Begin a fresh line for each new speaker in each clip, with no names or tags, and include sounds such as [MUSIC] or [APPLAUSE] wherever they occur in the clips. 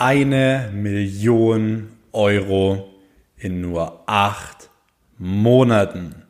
eine Million Euro in nur acht Monaten.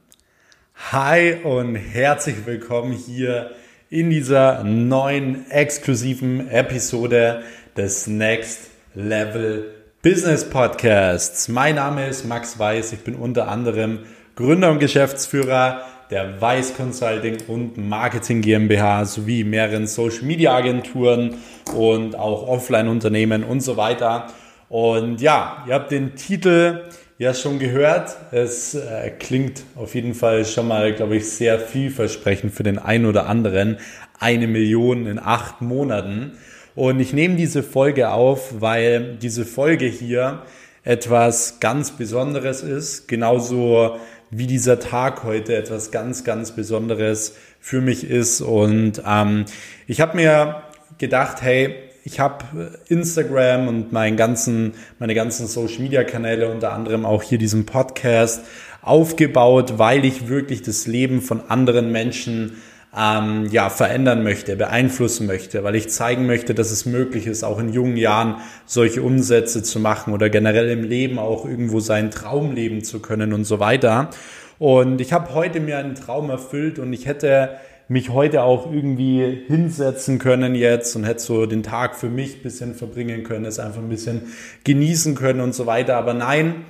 Hi und herzlich willkommen hier in dieser neuen exklusiven Episode des Next Level Business Podcasts. Mein Name ist Max Weiß. Ich bin unter anderem Gründer und Geschäftsführer der Weiß Consulting und Marketing GmbH sowie mehreren Social Media Agenturen und auch Offline-Unternehmen und so weiter. Und ja, ihr habt den Titel ja schon gehört. Es äh, klingt auf jeden Fall schon mal, glaube ich, sehr vielversprechend für den einen oder anderen. Eine Million in acht Monaten. Und ich nehme diese Folge auf, weil diese Folge hier etwas ganz Besonderes ist. Genauso wie dieser Tag heute etwas ganz, ganz Besonderes für mich ist. Und ähm, ich habe mir gedacht, hey, ich habe Instagram und meinen ganzen, meine ganzen Social Media Kanäle, unter anderem auch hier diesen Podcast aufgebaut, weil ich wirklich das Leben von anderen Menschen ähm, ja, verändern möchte, beeinflussen möchte, weil ich zeigen möchte, dass es möglich ist, auch in jungen Jahren solche Umsätze zu machen oder generell im Leben auch irgendwo seinen Traum leben zu können und so weiter. Und ich habe heute mir einen Traum erfüllt und ich hätte mich heute auch irgendwie hinsetzen können jetzt und hätte so den Tag für mich bisschen verbringen können, es einfach ein bisschen genießen können und so weiter. Aber nein,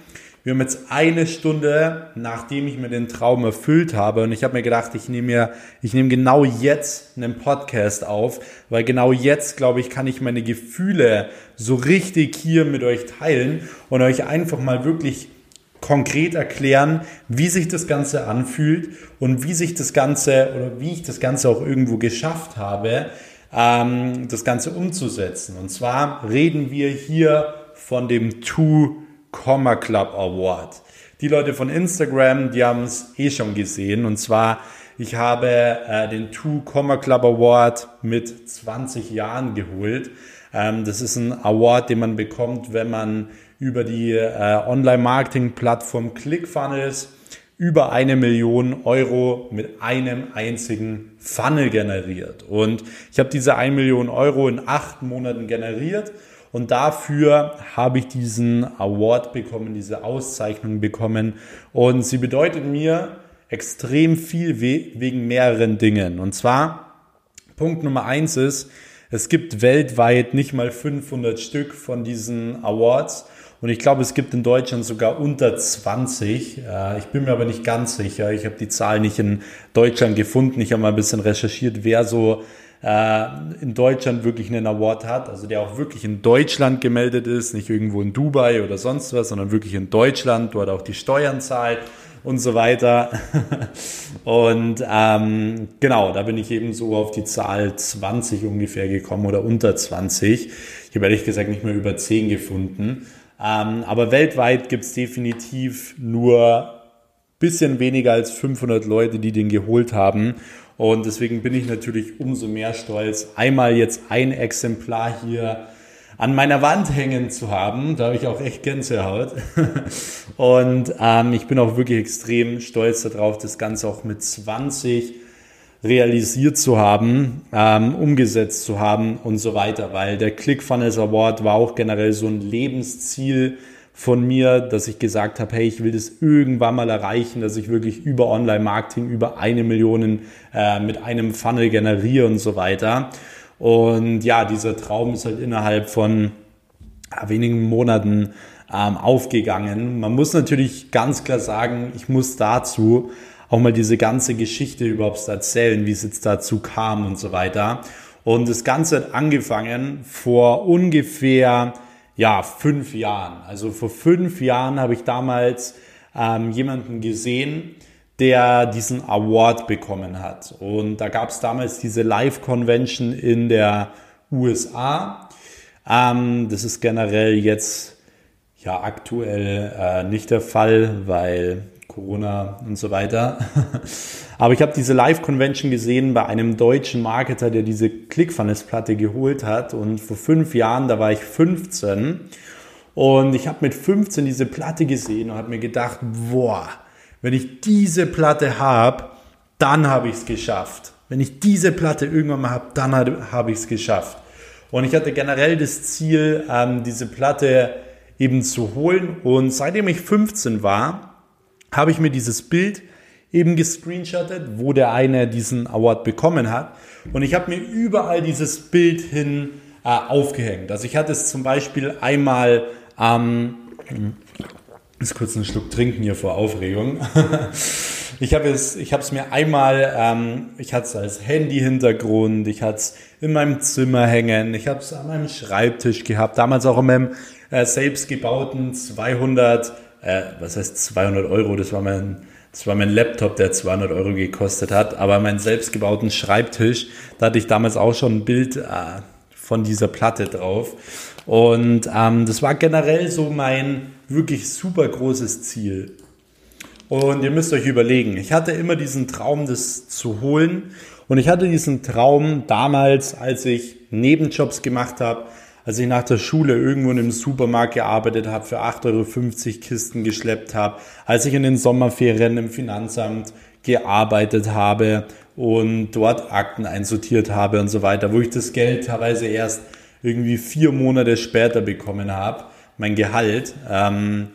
wir haben jetzt eine Stunde, nachdem ich mir den Traum erfüllt habe und ich habe mir gedacht, ich nehme mir, ich nehme genau jetzt einen Podcast auf, weil genau jetzt, glaube ich, kann ich meine Gefühle so richtig hier mit euch teilen und euch einfach mal wirklich konkret erklären, wie sich das Ganze anfühlt und wie sich das Ganze oder wie ich das Ganze auch irgendwo geschafft habe, ähm, das Ganze umzusetzen. Und zwar reden wir hier von dem Two Comma Club Award. Die Leute von Instagram, die haben es eh schon gesehen. Und zwar, ich habe äh, den Two Comma Club Award mit 20 Jahren geholt. Ähm, das ist ein Award, den man bekommt, wenn man über die äh, Online-Marketing-Plattform ClickFunnels über eine Million Euro mit einem einzigen Funnel generiert. Und ich habe diese 1 Million Euro in acht Monaten generiert und dafür habe ich diesen Award bekommen, diese Auszeichnung bekommen. Und sie bedeutet mir extrem viel wegen mehreren Dingen. Und zwar, Punkt Nummer eins ist, es gibt weltweit nicht mal 500 Stück von diesen Awards. Und ich glaube, es gibt in Deutschland sogar unter 20. Äh, ich bin mir aber nicht ganz sicher. Ich habe die Zahl nicht in Deutschland gefunden. Ich habe mal ein bisschen recherchiert, wer so in Deutschland wirklich einen Award hat, also der auch wirklich in Deutschland gemeldet ist, nicht irgendwo in Dubai oder sonst was, sondern wirklich in Deutschland, dort auch die Steuern zahlt und so weiter. [LAUGHS] und ähm, genau, da bin ich eben so auf die Zahl 20 ungefähr gekommen oder unter 20. Ich habe ehrlich gesagt nicht mehr über 10 gefunden. Ähm, aber weltweit gibt es definitiv nur bisschen weniger als 500 Leute, die den geholt haben. Und deswegen bin ich natürlich umso mehr stolz, einmal jetzt ein Exemplar hier an meiner Wand hängen zu haben. Da habe ich auch echt Gänsehaut. [LAUGHS] Und ähm, ich bin auch wirklich extrem stolz darauf, das Ganze auch mit 20 realisiert zu haben, ähm, umgesetzt zu haben und so weiter, weil der ClickFunnels Award war auch generell so ein Lebensziel von mir, dass ich gesagt habe, hey, ich will das irgendwann mal erreichen, dass ich wirklich über Online-Marketing über eine Million äh, mit einem Funnel generiere und so weiter. Und ja, dieser Traum ist halt innerhalb von ja, wenigen Monaten ähm, aufgegangen. Man muss natürlich ganz klar sagen, ich muss dazu auch mal diese ganze Geschichte überhaupt erzählen, wie es jetzt dazu kam und so weiter. Und das Ganze hat angefangen vor ungefähr ja, fünf Jahren. Also vor fünf Jahren habe ich damals ähm, jemanden gesehen, der diesen Award bekommen hat. Und da gab es damals diese Live-Convention in der USA. Ähm, das ist generell jetzt ja aktuell äh, nicht der Fall, weil Corona und so weiter. [LAUGHS] Aber ich habe diese Live-Convention gesehen bei einem deutschen Marketer, der diese ClickFunnels-Platte geholt hat. Und vor fünf Jahren, da war ich 15. Und ich habe mit 15 diese Platte gesehen und habe mir gedacht, boah, wenn ich diese Platte habe, dann habe ich es geschafft. Wenn ich diese Platte irgendwann mal habe, dann habe ich es geschafft. Und ich hatte generell das Ziel, ähm, diese Platte eben zu holen. Und seitdem ich 15 war, habe ich mir dieses Bild eben gescreenshottet, wo der eine diesen Award bekommen hat. Und ich habe mir überall dieses Bild hin äh, aufgehängt. Also ich hatte es zum Beispiel einmal am... Ähm, ist kurz einen Schluck trinken hier vor Aufregung. [LAUGHS] ich habe es, ich habe es mir einmal, ähm, ich hatte es als Handy-Hintergrund, ich hatte es in meinem Zimmer hängen, ich habe es an meinem Schreibtisch gehabt, damals auch in meinem äh, selbstgebauten 200, äh, was heißt 200 Euro, das war mein das war mein Laptop, der 200 Euro gekostet hat, aber meinen selbstgebauten Schreibtisch, da hatte ich damals auch schon ein Bild äh, von dieser Platte drauf. Und ähm, das war generell so mein wirklich super großes Ziel. Und ihr müsst euch überlegen, ich hatte immer diesen Traum, das zu holen. Und ich hatte diesen Traum damals, als ich Nebenjobs gemacht habe, als ich nach der Schule irgendwo in einem Supermarkt gearbeitet habe, für 8,50 Euro Kisten geschleppt habe, als ich in den Sommerferien im Finanzamt gearbeitet habe und dort Akten einsortiert habe und so weiter, wo ich das Geld teilweise erst irgendwie vier Monate später bekommen habe, mein Gehalt. Ähm,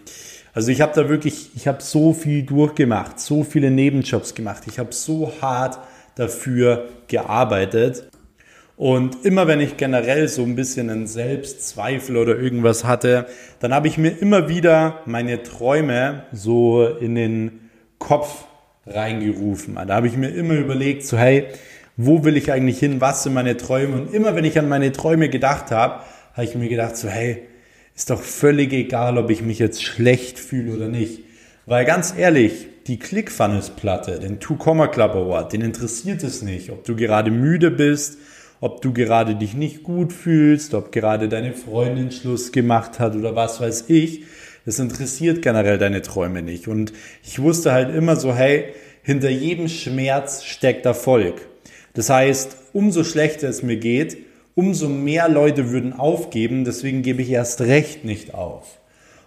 also ich habe da wirklich, ich habe so viel durchgemacht, so viele Nebenjobs gemacht, ich habe so hart dafür gearbeitet. Und immer wenn ich generell so ein bisschen einen Selbstzweifel oder irgendwas hatte, dann habe ich mir immer wieder meine Träume so in den Kopf reingerufen. Da habe ich mir immer überlegt, so hey, wo will ich eigentlich hin, was sind meine Träume? Und immer wenn ich an meine Träume gedacht habe, habe ich mir gedacht, so hey, ist doch völlig egal, ob ich mich jetzt schlecht fühle oder nicht. Weil ganz ehrlich, die ClickFunnels-Platte, den Two-Comma Club Award, den interessiert es nicht, ob du gerade müde bist, ob du gerade dich nicht gut fühlst, ob gerade deine Freundin Schluss gemacht hat oder was weiß ich. Das interessiert generell deine Träume nicht. Und ich wusste halt immer so, hey, hinter jedem Schmerz steckt Erfolg. Das heißt, umso schlechter es mir geht, umso mehr Leute würden aufgeben, deswegen gebe ich erst recht nicht auf.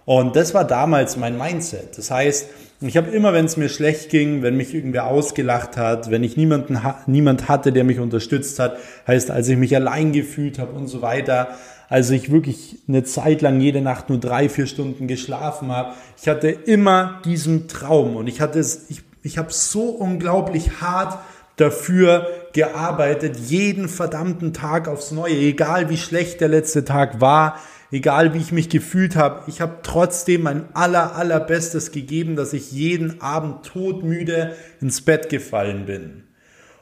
Und das war damals mein Mindset. Das heißt, ich habe immer, wenn es mir schlecht ging, wenn mich irgendwer ausgelacht hat, wenn ich niemanden niemand hatte, der mich unterstützt hat, heißt, als ich mich allein gefühlt habe und so weiter, als ich wirklich eine Zeit lang jede Nacht nur drei, vier Stunden geschlafen habe, ich hatte immer diesen Traum und ich hatte es, ich, ich habe so unglaublich hart dafür gearbeitet, jeden verdammten Tag aufs Neue, egal wie schlecht der letzte Tag war, egal wie ich mich gefühlt habe, ich habe trotzdem mein aller, allerbestes gegeben, dass ich jeden Abend todmüde ins Bett gefallen bin.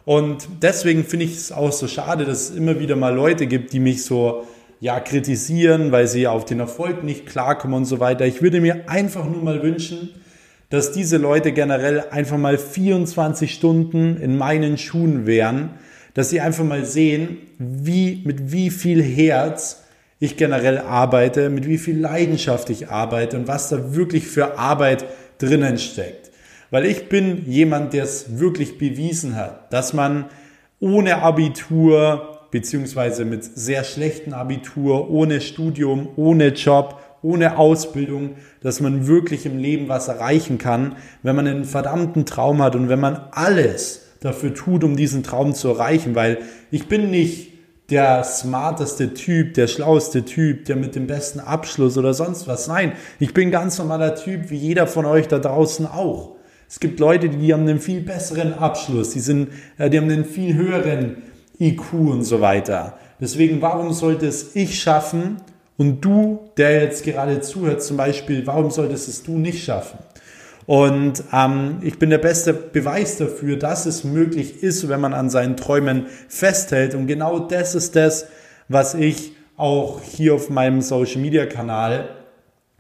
Und deswegen finde ich es auch so schade, dass es immer wieder mal Leute gibt, die mich so ja kritisieren, weil sie auf den Erfolg nicht klarkommen und so weiter. Ich würde mir einfach nur mal wünschen, dass diese Leute generell einfach mal 24 Stunden in meinen Schuhen wären, dass sie einfach mal sehen, wie mit wie viel Herz ich generell arbeite, mit wie viel Leidenschaft ich arbeite und was da wirklich für Arbeit drinnen steckt. Weil ich bin jemand, der es wirklich bewiesen hat, dass man ohne Abitur beziehungsweise mit sehr schlechten Abitur, ohne Studium, ohne Job, ohne Ausbildung, dass man wirklich im Leben was erreichen kann, wenn man einen verdammten Traum hat und wenn man alles dafür tut, um diesen Traum zu erreichen. Weil ich bin nicht der smarteste Typ, der schlauste Typ, der mit dem besten Abschluss oder sonst was. Nein, ich bin ganz normaler Typ, wie jeder von euch da draußen auch. Es gibt Leute, die haben einen viel besseren Abschluss, die, sind, äh, die haben einen viel höheren IQ und so weiter. Deswegen, warum sollte es ich schaffen und du, der jetzt gerade zuhört zum Beispiel, warum solltest es du nicht schaffen? Und ähm, ich bin der beste Beweis dafür, dass es möglich ist, wenn man an seinen Träumen festhält. Und genau das ist das, was ich auch hier auf meinem Social-Media-Kanal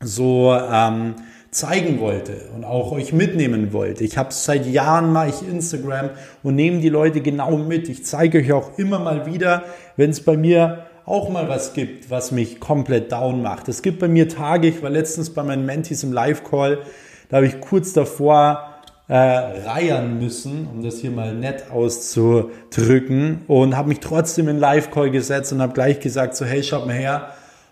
so ähm, zeigen wollte und auch euch mitnehmen wollte. Ich habe seit Jahren mache ich Instagram und nehme die Leute genau mit. Ich zeige euch auch immer mal wieder, wenn es bei mir auch mal was gibt, was mich komplett down macht. Es gibt bei mir Tage, ich war letztens bei meinen Mentees im Live-Call, da habe ich kurz davor äh, reiern müssen, um das hier mal nett auszudrücken und habe mich trotzdem in Live-Call gesetzt und habe gleich gesagt, so hey, schaut mal her,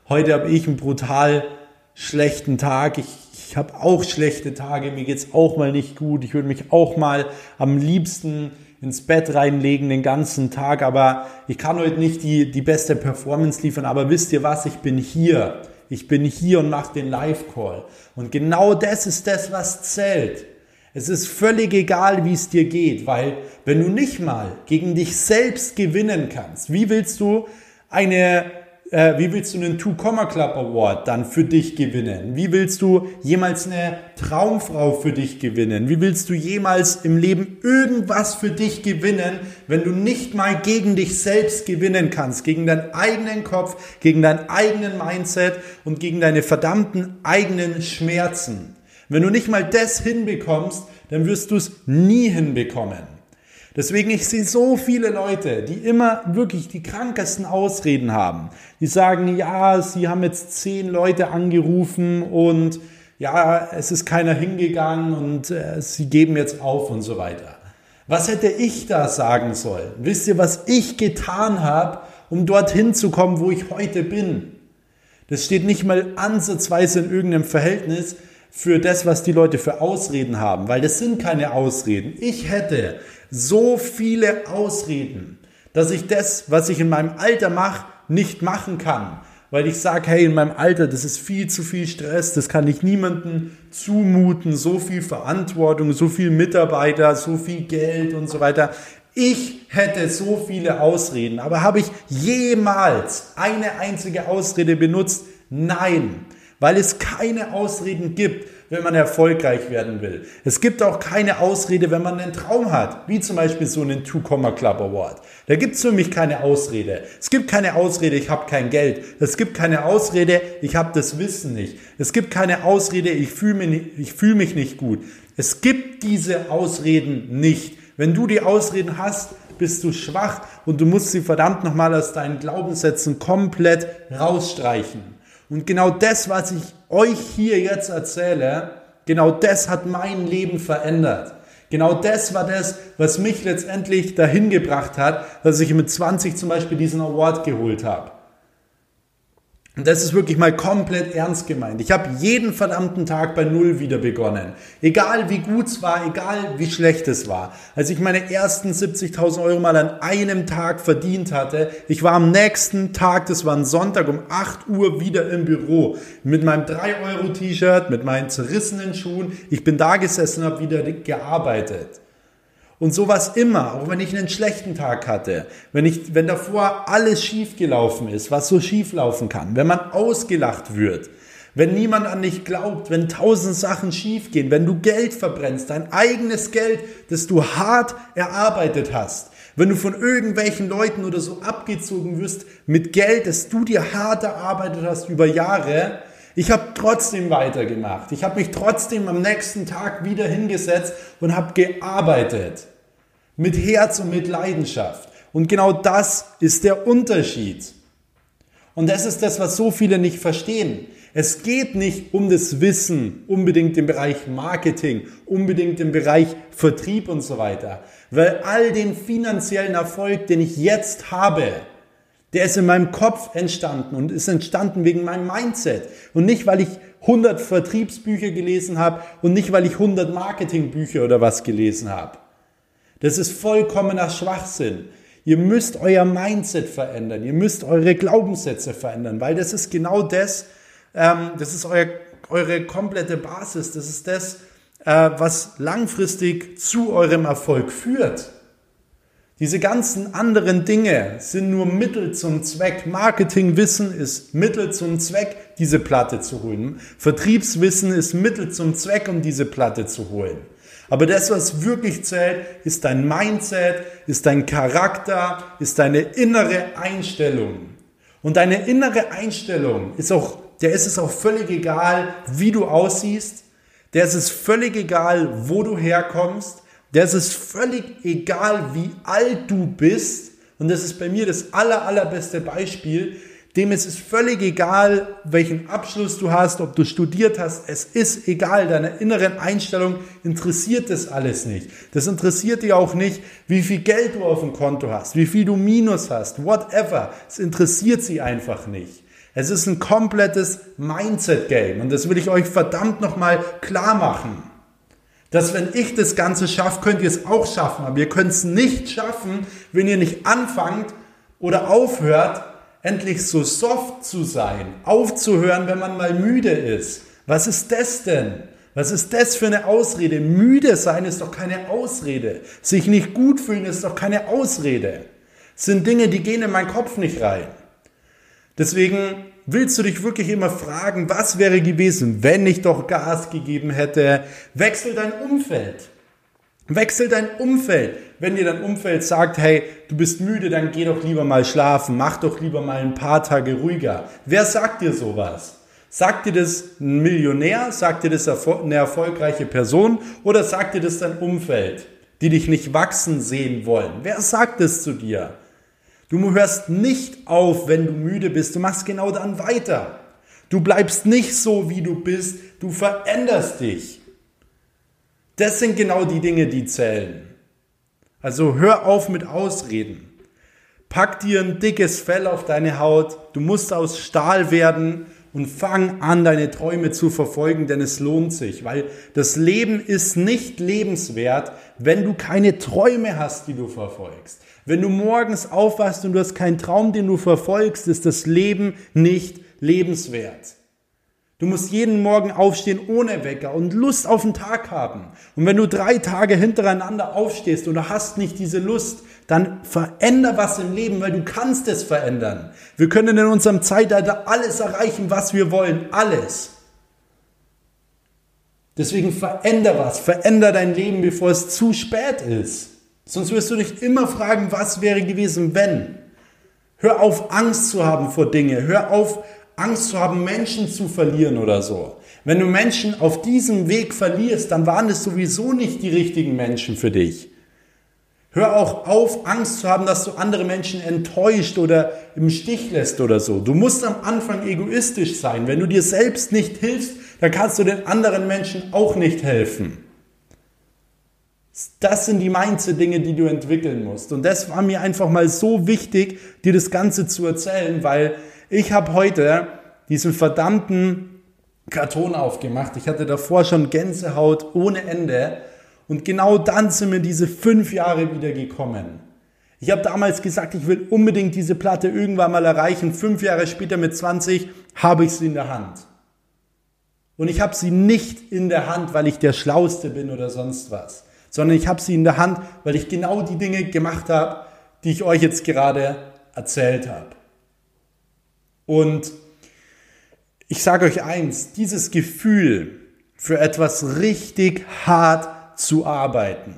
heute habe ich einen brutal schlechten Tag. Ich, ich habe auch schlechte Tage, mir geht's auch mal nicht gut. Ich würde mich auch mal am liebsten ins Bett reinlegen den ganzen Tag, aber ich kann heute nicht die, die beste Performance liefern, aber wisst ihr was, ich bin hier. Ich bin hier und mache den Live-Call. Und genau das ist das, was zählt. Es ist völlig egal, wie es dir geht, weil wenn du nicht mal gegen dich selbst gewinnen kannst, wie willst du eine äh, wie willst du einen Two Comma Club Award dann für dich gewinnen? Wie willst du jemals eine Traumfrau für dich gewinnen? Wie willst du jemals im Leben irgendwas für dich gewinnen, wenn du nicht mal gegen dich selbst gewinnen kannst, gegen deinen eigenen Kopf, gegen deinen eigenen Mindset und gegen deine verdammten eigenen Schmerzen? Wenn du nicht mal das hinbekommst, dann wirst du es nie hinbekommen. Deswegen, ich sehe so viele Leute, die immer wirklich die krankesten Ausreden haben. Die sagen, ja, sie haben jetzt zehn Leute angerufen und ja, es ist keiner hingegangen und äh, sie geben jetzt auf und so weiter. Was hätte ich da sagen sollen? Wisst ihr, was ich getan habe, um dorthin zu kommen, wo ich heute bin? Das steht nicht mal ansatzweise in irgendeinem Verhältnis für das, was die Leute für Ausreden haben, weil das sind keine Ausreden. Ich hätte so viele Ausreden, dass ich das, was ich in meinem Alter mache, nicht machen kann. Weil ich sage, hey, in meinem Alter, das ist viel zu viel Stress, das kann ich niemandem zumuten, so viel Verantwortung, so viel Mitarbeiter, so viel Geld und so weiter. Ich hätte so viele Ausreden, aber habe ich jemals eine einzige Ausrede benutzt? Nein, weil es keine Ausreden gibt, wenn man erfolgreich werden will. Es gibt auch keine Ausrede, wenn man einen Traum hat, wie zum Beispiel so einen Two-Comma Club Award. Da gibt es für mich keine Ausrede. Es gibt keine Ausrede, ich habe kein Geld. Es gibt keine Ausrede, ich habe das Wissen nicht. Es gibt keine Ausrede, ich fühle mich, fühl mich nicht gut. Es gibt diese Ausreden nicht. Wenn du die Ausreden hast, bist du schwach und du musst sie verdammt nochmal aus deinen Glaubenssätzen komplett rausstreichen. Und genau das, was ich euch hier jetzt erzähle, genau das hat mein Leben verändert. Genau das war das, was mich letztendlich dahin gebracht hat, dass ich mit 20 zum Beispiel diesen Award geholt habe. Und das ist wirklich mal komplett ernst gemeint. Ich habe jeden verdammten Tag bei Null wieder begonnen. Egal wie gut es war, egal wie schlecht es war. Als ich meine ersten 70.000 Euro mal an einem Tag verdient hatte, ich war am nächsten Tag, das war ein Sonntag um 8 Uhr wieder im Büro. Mit meinem 3-Euro-T-Shirt, mit meinen zerrissenen Schuhen. Ich bin da gesessen und habe wieder gearbeitet. Und sowas immer, auch wenn ich einen schlechten Tag hatte, wenn ich, wenn davor alles schief gelaufen ist, was so schief laufen kann, wenn man ausgelacht wird, wenn niemand an dich glaubt, wenn tausend Sachen schief gehen, wenn du Geld verbrennst, dein eigenes Geld, das du hart erarbeitet hast, wenn du von irgendwelchen Leuten oder so abgezogen wirst mit Geld, das du dir hart erarbeitet hast über Jahre, ich habe trotzdem weitergemacht. Ich habe mich trotzdem am nächsten Tag wieder hingesetzt und habe gearbeitet. Mit Herz und mit Leidenschaft. Und genau das ist der Unterschied. Und das ist das, was so viele nicht verstehen. Es geht nicht um das Wissen, unbedingt im Bereich Marketing, unbedingt im Bereich Vertrieb und so weiter. Weil all den finanziellen Erfolg, den ich jetzt habe, der ist in meinem Kopf entstanden und ist entstanden wegen meinem Mindset. Und nicht, weil ich 100 Vertriebsbücher gelesen habe und nicht, weil ich 100 Marketingbücher oder was gelesen habe. Das ist vollkommener Schwachsinn. Ihr müsst euer Mindset verändern. Ihr müsst eure Glaubenssätze verändern, weil das ist genau das, ähm, das ist euer, eure komplette Basis. Das ist das, äh, was langfristig zu eurem Erfolg führt. Diese ganzen anderen Dinge sind nur Mittel zum Zweck. Marketingwissen ist Mittel zum Zweck, diese Platte zu holen. Vertriebswissen ist Mittel zum Zweck, um diese Platte zu holen. Aber das, was wirklich zählt, ist dein Mindset, ist dein Charakter, ist deine innere Einstellung. Und deine innere Einstellung ist auch, der ist es auch völlig egal, wie du aussiehst. Der ist es völlig egal, wo du herkommst. Der ist es völlig egal, wie alt du bist. Und das ist bei mir das aller, allerbeste Beispiel. Dem ist es völlig egal, welchen Abschluss du hast, ob du studiert hast. Es ist egal. Deiner inneren Einstellung interessiert das alles nicht. Das interessiert dich auch nicht, wie viel Geld du auf dem Konto hast, wie viel du Minus hast, whatever. Es interessiert sie einfach nicht. Es ist ein komplettes Mindset-Game. Und das will ich euch verdammt nochmal klar machen. Dass wenn ich das Ganze schaffe, könnt ihr es auch schaffen. Aber ihr könnt es nicht schaffen, wenn ihr nicht anfangt oder aufhört, endlich so soft zu sein. Aufzuhören, wenn man mal müde ist. Was ist das denn? Was ist das für eine Ausrede? Müde sein ist doch keine Ausrede. Sich nicht gut fühlen ist doch keine Ausrede. Das sind Dinge, die gehen in meinen Kopf nicht rein. Deswegen willst du dich wirklich immer fragen, was wäre gewesen, wenn ich doch Gas gegeben hätte? Wechsel dein Umfeld. Wechsel dein Umfeld. Wenn dir dein Umfeld sagt, hey, du bist müde, dann geh doch lieber mal schlafen, mach doch lieber mal ein paar Tage ruhiger. Wer sagt dir sowas? Sagt dir das ein Millionär? Sagt dir das eine erfolgreiche Person? Oder sagt dir das dein Umfeld, die dich nicht wachsen sehen wollen? Wer sagt es zu dir? Du hörst nicht auf, wenn du müde bist. Du machst genau dann weiter. Du bleibst nicht so, wie du bist. Du veränderst dich. Das sind genau die Dinge, die zählen. Also hör auf mit Ausreden. Pack dir ein dickes Fell auf deine Haut. Du musst aus Stahl werden und fang an, deine Träume zu verfolgen, denn es lohnt sich, weil das Leben ist nicht lebenswert, wenn du keine Träume hast, die du verfolgst. Wenn du morgens aufwachst und du hast keinen Traum, den du verfolgst, ist das Leben nicht lebenswert. Du musst jeden Morgen aufstehen ohne Wecker und Lust auf den Tag haben. Und wenn du drei Tage hintereinander aufstehst und du hast nicht diese Lust, dann veränder was im Leben, weil du kannst es verändern. Wir können in unserem Zeitalter alles erreichen, was wir wollen. Alles. Deswegen veränder was. Veränder dein Leben, bevor es zu spät ist. Sonst wirst du dich immer fragen, was wäre gewesen, wenn. Hör auf, Angst zu haben vor Dinge. Hör auf, Angst zu haben, Menschen zu verlieren oder so. Wenn du Menschen auf diesem Weg verlierst, dann waren es sowieso nicht die richtigen Menschen für dich. Hör auch auf, Angst zu haben, dass du andere Menschen enttäuscht oder im Stich lässt oder so. Du musst am Anfang egoistisch sein. Wenn du dir selbst nicht hilfst, dann kannst du den anderen Menschen auch nicht helfen. Das sind die Mindset-Dinge, die du entwickeln musst. Und das war mir einfach mal so wichtig, dir das Ganze zu erzählen, weil ich habe heute diesen verdammten Karton aufgemacht. Ich hatte davor schon Gänsehaut ohne Ende. Und genau dann sind mir diese fünf Jahre wieder gekommen. Ich habe damals gesagt, ich will unbedingt diese Platte irgendwann mal erreichen. Fünf Jahre später mit 20 habe ich sie in der Hand. Und ich habe sie nicht in der Hand, weil ich der Schlauste bin oder sonst was, sondern ich habe sie in der Hand, weil ich genau die Dinge gemacht habe, die ich euch jetzt gerade erzählt habe. Und ich sage euch eins, dieses Gefühl für etwas richtig hart zu arbeiten,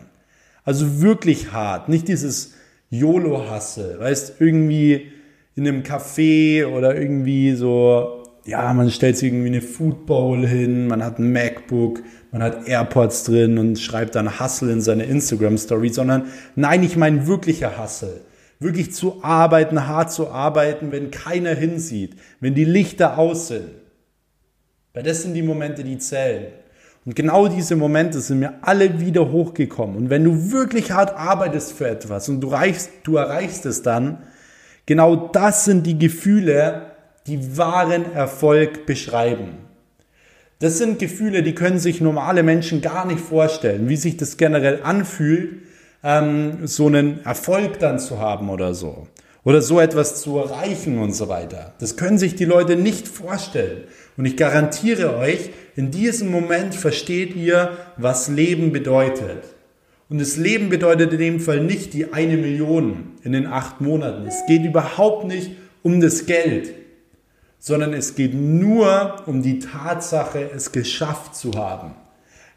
also wirklich hart, nicht dieses YOLO-Hasse, weißt, irgendwie in einem Café oder irgendwie so, ja, man stellt sich irgendwie eine Food Bowl hin, man hat ein MacBook, man hat AirPods drin und schreibt dann Hustle in seine Instagram-Story, sondern nein, ich meine wirklicher Hustle wirklich zu arbeiten, hart zu arbeiten, wenn keiner hinsieht, wenn die Lichter aus sind. Weil das sind die Momente, die zählen. Und genau diese Momente sind mir alle wieder hochgekommen. Und wenn du wirklich hart arbeitest für etwas und du, reichst, du erreichst es dann, genau das sind die Gefühle, die wahren Erfolg beschreiben. Das sind Gefühle, die können sich normale Menschen gar nicht vorstellen, wie sich das generell anfühlt, ähm, so einen Erfolg dann zu haben oder so. Oder so etwas zu erreichen und so weiter. Das können sich die Leute nicht vorstellen. Und ich garantiere euch, in diesem Moment versteht ihr, was Leben bedeutet. Und das Leben bedeutet in dem Fall nicht die eine Million in den acht Monaten. Es geht überhaupt nicht um das Geld, sondern es geht nur um die Tatsache, es geschafft zu haben.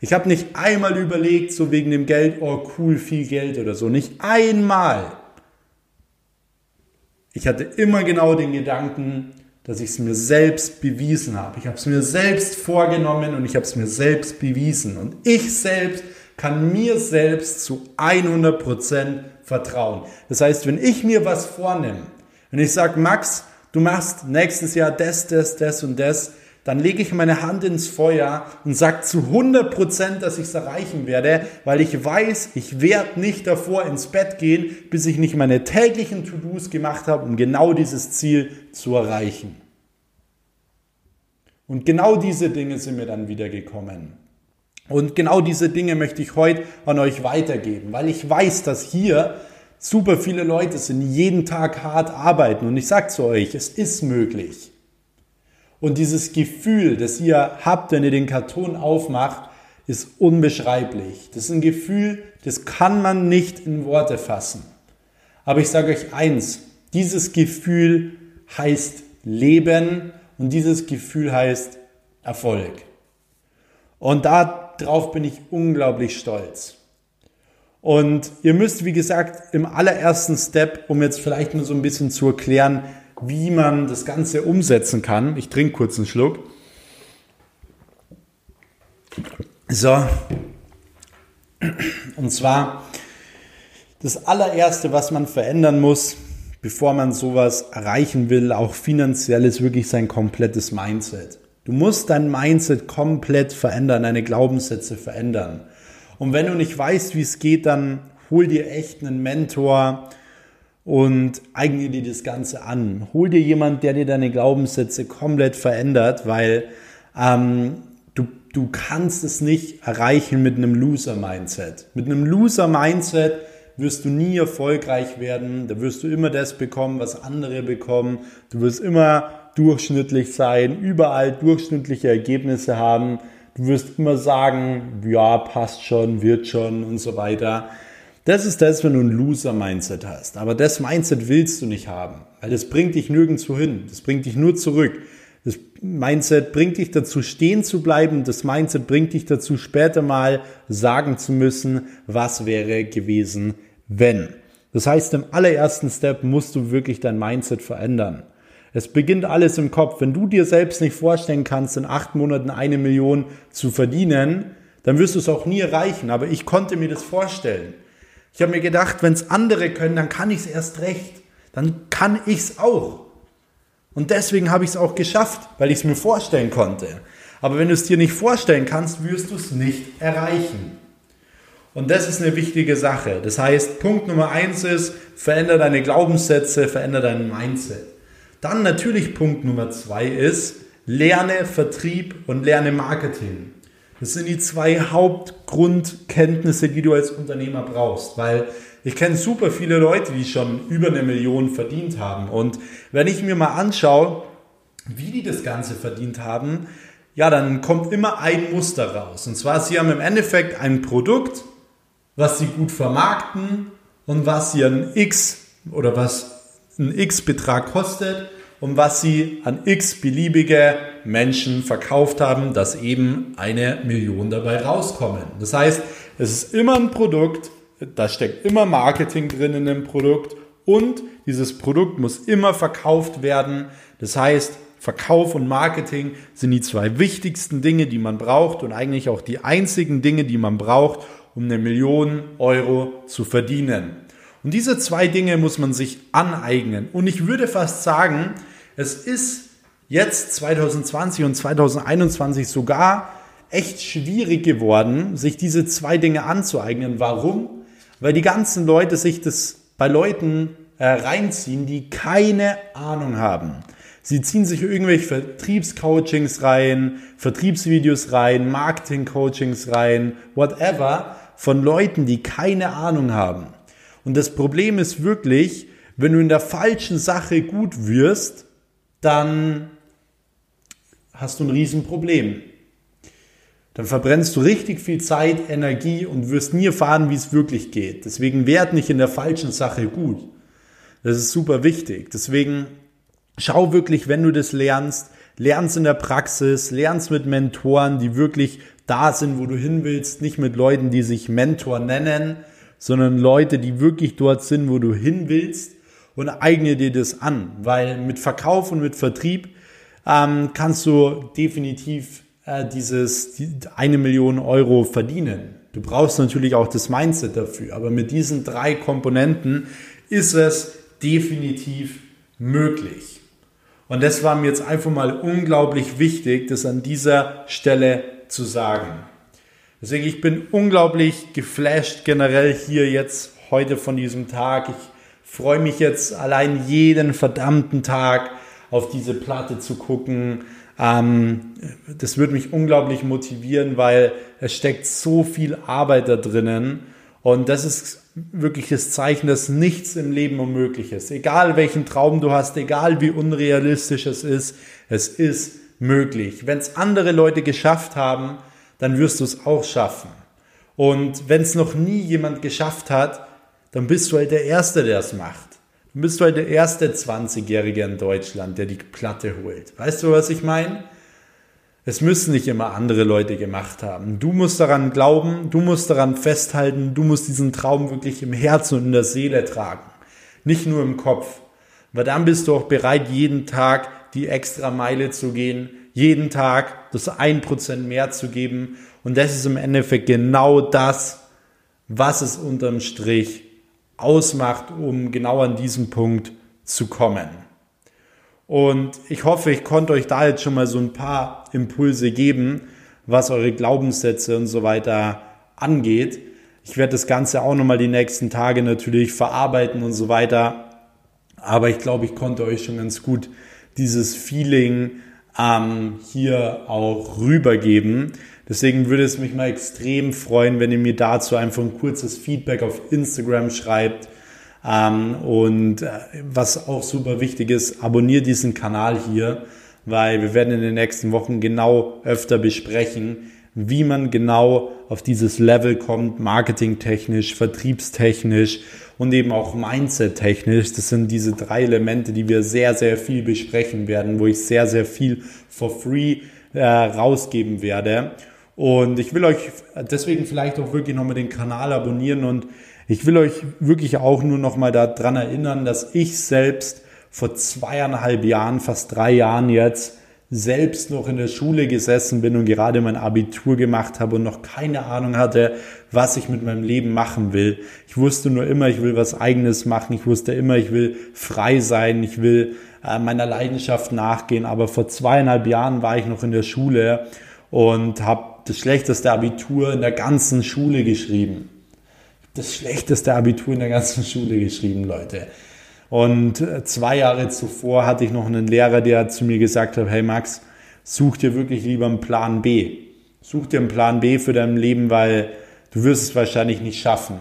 Ich habe nicht einmal überlegt, so wegen dem Geld, oh cool, viel Geld oder so. Nicht einmal. Ich hatte immer genau den Gedanken, dass ich es mir selbst bewiesen habe. Ich habe es mir selbst vorgenommen und ich habe es mir selbst bewiesen. Und ich selbst kann mir selbst zu 100% vertrauen. Das heißt, wenn ich mir was vornehme, wenn ich sage, Max, du machst nächstes Jahr das, das, das und das, dann lege ich meine Hand ins Feuer und sage zu 100 Prozent, dass ich es erreichen werde, weil ich weiß, ich werde nicht davor ins Bett gehen, bis ich nicht meine täglichen To-Dos gemacht habe, um genau dieses Ziel zu erreichen. Und genau diese Dinge sind mir dann wieder gekommen. Und genau diese Dinge möchte ich heute an euch weitergeben, weil ich weiß, dass hier super viele Leute sind, die jeden Tag hart arbeiten. Und ich sage zu euch, es ist möglich. Und dieses Gefühl, das ihr habt, wenn ihr den Karton aufmacht, ist unbeschreiblich. Das ist ein Gefühl, das kann man nicht in Worte fassen. Aber ich sage euch eins, dieses Gefühl heißt Leben und dieses Gefühl heißt Erfolg. Und darauf bin ich unglaublich stolz. Und ihr müsst, wie gesagt, im allerersten Step, um jetzt vielleicht mal so ein bisschen zu erklären, wie man das Ganze umsetzen kann. Ich trinke kurz einen Schluck. So. Und zwar das allererste, was man verändern muss, bevor man sowas erreichen will, auch finanziell, ist wirklich sein komplettes Mindset. Du musst dein Mindset komplett verändern, deine Glaubenssätze verändern. Und wenn du nicht weißt, wie es geht, dann hol dir echt einen Mentor und eigne dir das Ganze an. Hol dir jemand, der dir deine Glaubenssätze komplett verändert, weil ähm, du, du kannst es nicht erreichen mit einem Loser-Mindset. Mit einem Loser-Mindset wirst du nie erfolgreich werden. Da wirst du immer das bekommen, was andere bekommen. Du wirst immer durchschnittlich sein, überall durchschnittliche Ergebnisse haben. Du wirst immer sagen, ja, passt schon, wird schon und so weiter. Das ist das, wenn du ein Loser-Mindset hast. Aber das Mindset willst du nicht haben, weil das bringt dich nirgendwo hin. Das bringt dich nur zurück. Das Mindset bringt dich dazu, stehen zu bleiben. Das Mindset bringt dich dazu, später mal sagen zu müssen, was wäre gewesen, wenn. Das heißt, im allerersten Step musst du wirklich dein Mindset verändern. Es beginnt alles im Kopf. Wenn du dir selbst nicht vorstellen kannst, in acht Monaten eine Million zu verdienen, dann wirst du es auch nie erreichen. Aber ich konnte mir das vorstellen. Ich habe mir gedacht, wenn es andere können, dann kann ich es erst recht. Dann kann ich es auch. Und deswegen habe ich es auch geschafft, weil ich es mir vorstellen konnte. Aber wenn du es dir nicht vorstellen kannst, wirst du es nicht erreichen. Und das ist eine wichtige Sache. Das heißt, Punkt Nummer eins ist, verändere deine Glaubenssätze, verändere dein Mindset. Dann natürlich Punkt Nummer zwei ist, lerne Vertrieb und lerne Marketing. Das sind die zwei Hauptgrundkenntnisse, die du als Unternehmer brauchst, weil ich kenne super viele Leute, die schon über eine Million verdient haben. Und wenn ich mir mal anschaue, wie die das Ganze verdient haben, ja, dann kommt immer ein Muster raus. Und zwar, sie haben im Endeffekt ein Produkt, was sie gut vermarkten und was an X oder was ein X-Betrag kostet und was sie an X beliebige Menschen verkauft haben, dass eben eine Million dabei rauskommen. Das heißt, es ist immer ein Produkt, da steckt immer Marketing drin in dem Produkt und dieses Produkt muss immer verkauft werden. Das heißt, Verkauf und Marketing sind die zwei wichtigsten Dinge, die man braucht und eigentlich auch die einzigen Dinge, die man braucht, um eine Million Euro zu verdienen. Und diese zwei Dinge muss man sich aneignen. Und ich würde fast sagen, es ist jetzt 2020 und 2021 sogar echt schwierig geworden, sich diese zwei Dinge anzueignen. Warum? Weil die ganzen Leute sich das bei Leuten äh, reinziehen, die keine Ahnung haben. Sie ziehen sich irgendwelche Vertriebscoachings rein, Vertriebsvideos rein, Marketingcoachings rein, whatever, von Leuten, die keine Ahnung haben. Und das Problem ist wirklich, wenn du in der falschen Sache gut wirst, dann hast du ein Riesenproblem. Dann verbrennst du richtig viel Zeit, Energie und wirst nie erfahren, wie es wirklich geht. Deswegen werd nicht in der falschen Sache gut. Das ist super wichtig. Deswegen schau wirklich, wenn du das lernst, lernst in der Praxis, lernst mit Mentoren, die wirklich da sind, wo du hin willst, nicht mit Leuten, die sich Mentor nennen, sondern Leute, die wirklich dort sind, wo du hin willst und eigne dir das an, weil mit Verkauf und mit Vertrieb ähm, kannst du definitiv äh, dieses die, eine Million Euro verdienen. Du brauchst natürlich auch das Mindset dafür, aber mit diesen drei Komponenten ist es definitiv möglich. Und das war mir jetzt einfach mal unglaublich wichtig, das an dieser Stelle zu sagen. Deswegen, ich bin unglaublich geflasht generell hier jetzt heute von diesem Tag. Ich freue mich jetzt allein jeden verdammten Tag auf diese Platte zu gucken. Ähm, das würde mich unglaublich motivieren, weil es steckt so viel Arbeit da drinnen. Und das ist wirklich das Zeichen, dass nichts im Leben unmöglich ist. Egal welchen Traum du hast, egal wie unrealistisch es ist, es ist möglich. Wenn es andere Leute geschafft haben, dann wirst du es auch schaffen. Und wenn es noch nie jemand geschafft hat, dann bist du halt der Erste, der es macht. Dann bist du halt der erste 20-Jährige in Deutschland, der die Platte holt. Weißt du, was ich meine? Es müssen nicht immer andere Leute gemacht haben. Du musst daran glauben, du musst daran festhalten, du musst diesen Traum wirklich im Herzen und in der Seele tragen. Nicht nur im Kopf. Weil dann bist du auch bereit, jeden Tag die extra Meile zu gehen, jeden Tag das 1% mehr zu geben. Und das ist im Endeffekt genau das, was es unterm Strich ausmacht, um genau an diesen Punkt zu kommen. Und ich hoffe, ich konnte euch da jetzt schon mal so ein paar Impulse geben, was eure Glaubenssätze und so weiter angeht. Ich werde das Ganze auch nochmal die nächsten Tage natürlich verarbeiten und so weiter. Aber ich glaube, ich konnte euch schon ganz gut dieses Feeling ähm, hier auch rübergeben. Deswegen würde es mich mal extrem freuen, wenn ihr mir dazu einfach ein kurzes Feedback auf Instagram schreibt. Ähm, und äh, was auch super wichtig ist, abonniert diesen Kanal hier, weil wir werden in den nächsten Wochen genau öfter besprechen, wie man genau auf dieses Level kommt, marketingtechnisch, vertriebstechnisch und eben auch mindset-technisch. Das sind diese drei Elemente, die wir sehr, sehr viel besprechen werden, wo ich sehr, sehr viel for free äh, rausgeben werde. Und ich will euch deswegen vielleicht auch wirklich nochmal den Kanal abonnieren und ich will euch wirklich auch nur nochmal daran erinnern, dass ich selbst vor zweieinhalb Jahren, fast drei Jahren jetzt, selbst noch in der Schule gesessen bin und gerade mein Abitur gemacht habe und noch keine Ahnung hatte, was ich mit meinem Leben machen will. Ich wusste nur immer, ich will was eigenes machen. Ich wusste immer, ich will frei sein. Ich will äh, meiner Leidenschaft nachgehen. Aber vor zweieinhalb Jahren war ich noch in der Schule und habe das schlechteste Abitur in der ganzen Schule geschrieben. Das schlechteste Abitur in der ganzen Schule geschrieben, Leute. Und äh, zwei Jahre zuvor hatte ich noch einen Lehrer, der zu mir gesagt hat, hey Max, such dir wirklich lieber einen Plan B. Such dir einen Plan B für dein Leben, weil du wirst es wahrscheinlich nicht schaffen.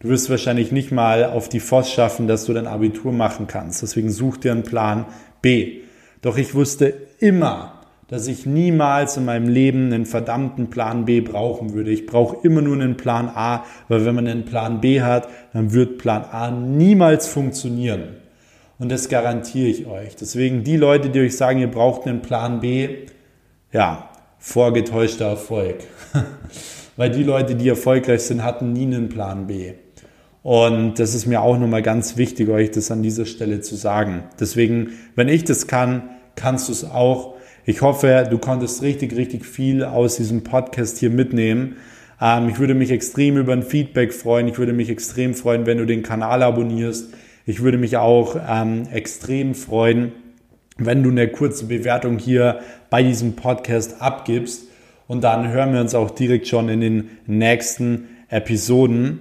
Du wirst wahrscheinlich nicht mal auf die FOS schaffen, dass du dein Abitur machen kannst. Deswegen such dir einen Plan B. Doch ich wusste immer, dass ich niemals in meinem Leben einen verdammten Plan B brauchen würde. Ich brauche immer nur einen Plan A, weil wenn man einen Plan B hat, dann wird Plan A niemals funktionieren. Und das garantiere ich euch. Deswegen die Leute, die euch sagen, ihr braucht einen Plan B, ja, vorgetäuschter Erfolg. [LAUGHS] weil die Leute, die erfolgreich sind, hatten nie einen Plan B. Und das ist mir auch nochmal ganz wichtig, euch das an dieser Stelle zu sagen. Deswegen, wenn ich das kann, kannst du es auch. Ich hoffe, du konntest richtig, richtig viel aus diesem Podcast hier mitnehmen. Ähm, ich würde mich extrem über ein Feedback freuen. Ich würde mich extrem freuen, wenn du den Kanal abonnierst. Ich würde mich auch ähm, extrem freuen, wenn du eine kurze Bewertung hier bei diesem Podcast abgibst. Und dann hören wir uns auch direkt schon in den nächsten Episoden.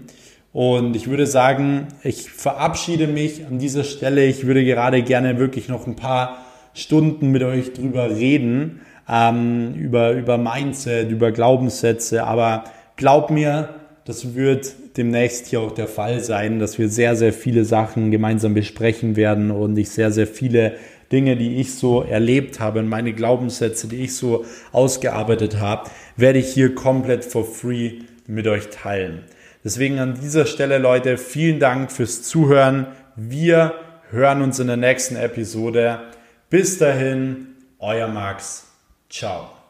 Und ich würde sagen, ich verabschiede mich an dieser Stelle. Ich würde gerade gerne wirklich noch ein paar Stunden mit euch drüber reden, ähm, über, über Mindset, über Glaubenssätze, aber glaub mir, das wird demnächst hier auch der Fall sein, dass wir sehr, sehr viele Sachen gemeinsam besprechen werden und ich sehr, sehr viele Dinge, die ich so erlebt habe und meine Glaubenssätze, die ich so ausgearbeitet habe, werde ich hier komplett for free mit euch teilen. Deswegen an dieser Stelle, Leute, vielen Dank fürs Zuhören. Wir hören uns in der nächsten Episode. Bis dahin, euer Max. Ciao.